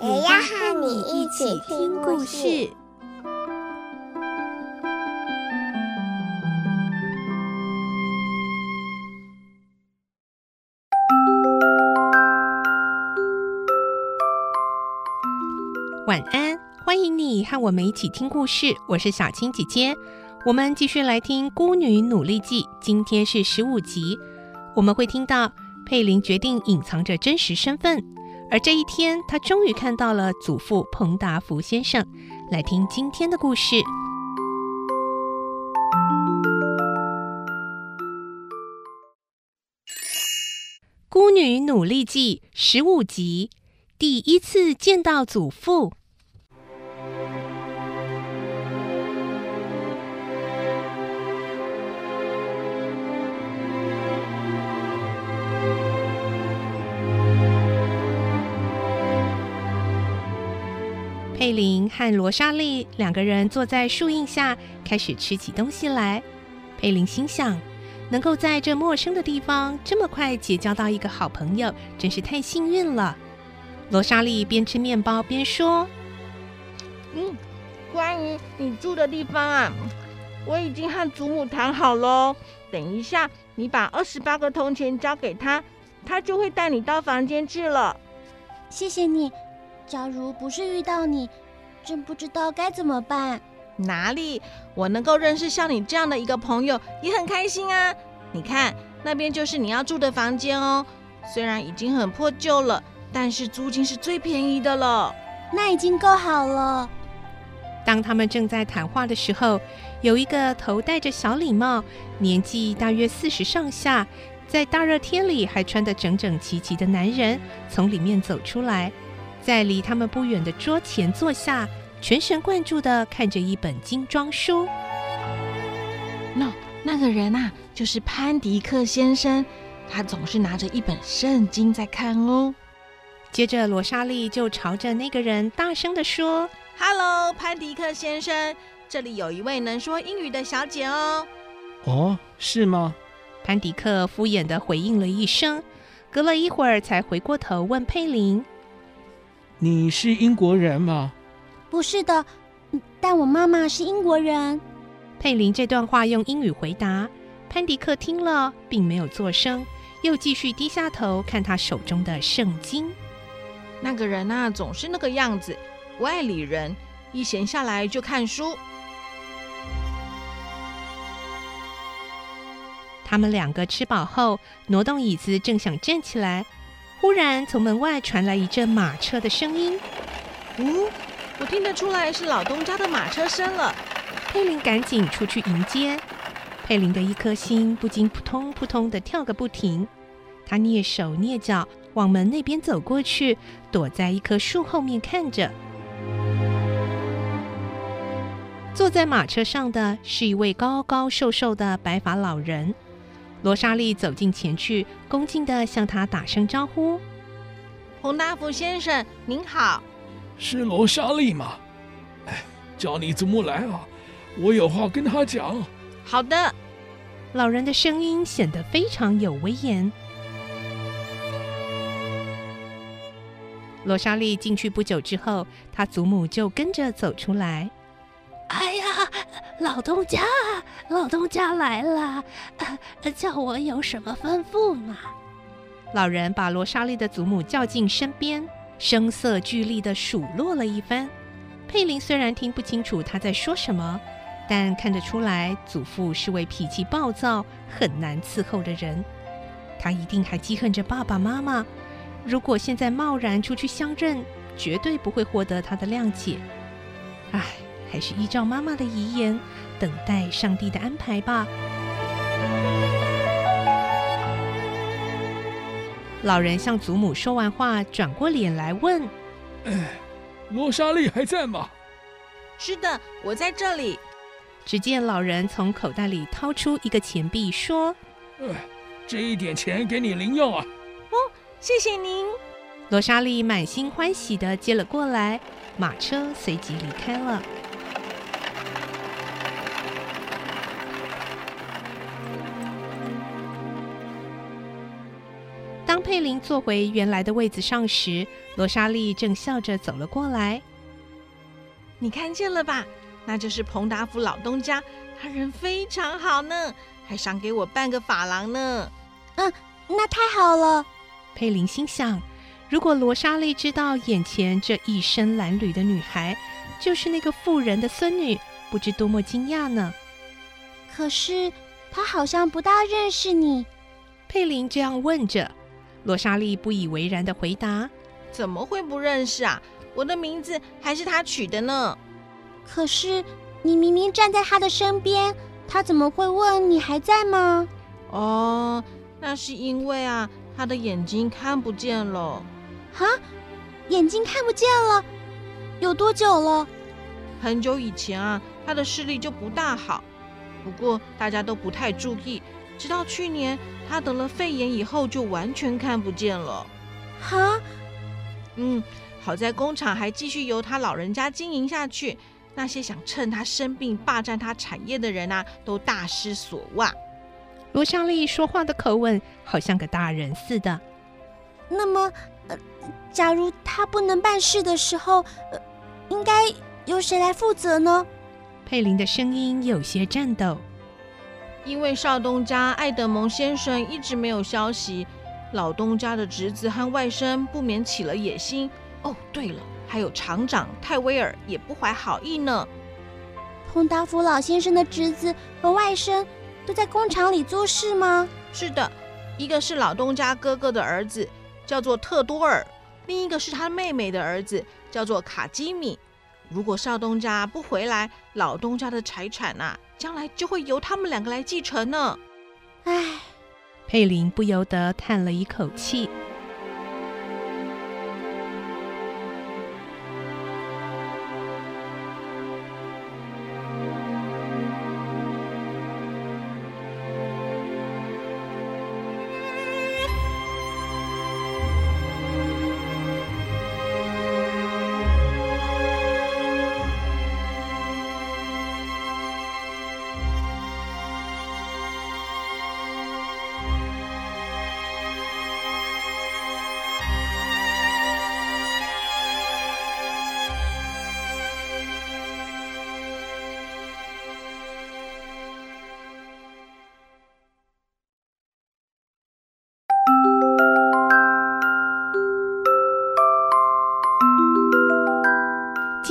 也要和你一起听故事。晚安，欢迎你和我们一起听故事。我是小青姐姐，我们继续来听《孤女努力记》，今天是十五集。我们会听到佩林决定隐藏着真实身份，而这一天，他终于看到了祖父彭达福先生。来听今天的故事，《孤女努力记》十五集，第一次见到祖父。佩林和罗莎莉两个人坐在树荫下，开始吃起东西来。佩林心想，能够在这陌生的地方这么快结交到一个好朋友，真是太幸运了。罗莎莉边吃面包边说：“嗯，关于你住的地方啊，我已经和祖母谈好喽。等一下，你把二十八个铜钱交给他，他就会带你到房间去了。谢谢你。”假如不是遇到你，真不知道该怎么办。哪里？我能够认识像你这样的一个朋友，也很开心啊！你看，那边就是你要住的房间哦。虽然已经很破旧了，但是租金是最便宜的了。那已经够好了。当他们正在谈话的时候，有一个头戴着小礼帽、年纪大约四十上下，在大热天里还穿得整整齐齐的男人从里面走出来。在离他们不远的桌前坐下，全神贯注地看着一本精装书。那那个人啊，就是潘迪克先生，他总是拿着一本圣经在看哦。接着，罗莎莉就朝着那个人大声地说：“Hello，潘迪克先生，这里有一位能说英语的小姐哦。”“哦，是吗？”潘迪克敷衍地回应了一声，隔了一会儿才回过头问佩玲。你是英国人吗？不是的，但我妈妈是英国人。佩林这段话用英语回答，潘迪克听了并没有作声，又继续低下头看他手中的圣经。那个人啊，总是那个样子，外里人，一闲下来就看书。他们两个吃饱后，挪动椅子，正想站起来。忽然，从门外传来一阵马车的声音。哦，我听得出来是老东家的马车声了。佩林赶紧出去迎接。佩林的一颗心不禁扑通扑通的跳个不停。他蹑手蹑脚往门那边走过去，躲在一棵树后面看着。坐在马车上的是一位高高瘦瘦的白发老人。罗莎莉走近前去，恭敬地向他打声招呼：“洪大福先生，您好。”“是罗莎莉吗？”“哎，叫你祖母来啊，我有话跟他讲。”“好的。”老人的声音显得非常有威严。罗莎莉进去不久之后，她祖母就跟着走出来。老东家，老东家来了，呃，叫我有什么吩咐吗？老人把罗莎莉的祖母叫进身边，声色俱厉地数落了一番。佩林虽然听不清楚他在说什么，但看得出来祖父是位脾气暴躁、很难伺候的人。他一定还记恨着爸爸妈妈，如果现在贸然出去相认，绝对不会获得他的谅解。唉。还是依照妈妈的遗言，等待上帝的安排吧。老人向祖母说完话，转过脸来问：“罗莎莉还在吗？是的，我在这里。只见老人从口袋里掏出一个钱币，说：“哎，这一点钱给你零用啊。”哦，谢谢您。罗莎莉满心欢喜地接了过来，马车随即离开了。佩林坐回原来的位子上时，罗莎莉正笑着走了过来。你看见了吧？那就是彭达福老东家，他人非常好呢，还赏给我半个法郎呢。嗯，那太好了。佩林心想，如果罗莎莉知道眼前这一身褴褛的女孩就是那个妇人的孙女，不知多么惊讶呢。可是她好像不大认识你。佩林这样问着。罗莎莉不以为然的回答：“怎么会不认识啊？我的名字还是他取的呢。可是你明明站在他的身边，他怎么会问你还在吗？”哦，那是因为啊，他的眼睛看不见了。哈，眼睛看不见了？有多久了？很久以前啊，他的视力就不大好，不过大家都不太注意。直到去年，他得了肺炎以后，就完全看不见了。哈，嗯，好在工厂还继续由他老人家经营下去。那些想趁他生病霸占他产业的人啊，都大失所望。罗莎莉说话的口吻好像个大人似的。那么，呃，假如他不能办事的时候，呃，应该由谁来负责呢？佩林的声音有些颤抖。因为少东家艾德蒙先生一直没有消息，老东家的侄子和外甥不免起了野心。哦，对了，还有厂长泰威尔也不怀好意呢。彭达福老先生的侄子和外甥都在工厂里做事吗？是的，一个是老东家哥哥的儿子，叫做特多尔；另一个是他妹妹的儿子，叫做卡基米。如果少东家不回来，老东家的财产呐、啊，将来就会由他们两个来继承呢。唉，佩林不由得叹了一口气。